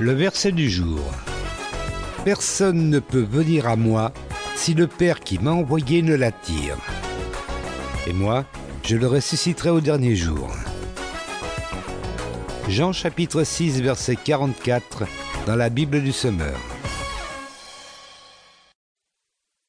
Le verset du jour. Personne ne peut venir à moi si le Père qui m'a envoyé ne l'attire. Et moi, je le ressusciterai au dernier jour. Jean chapitre 6 verset 44 dans la Bible du Semeur.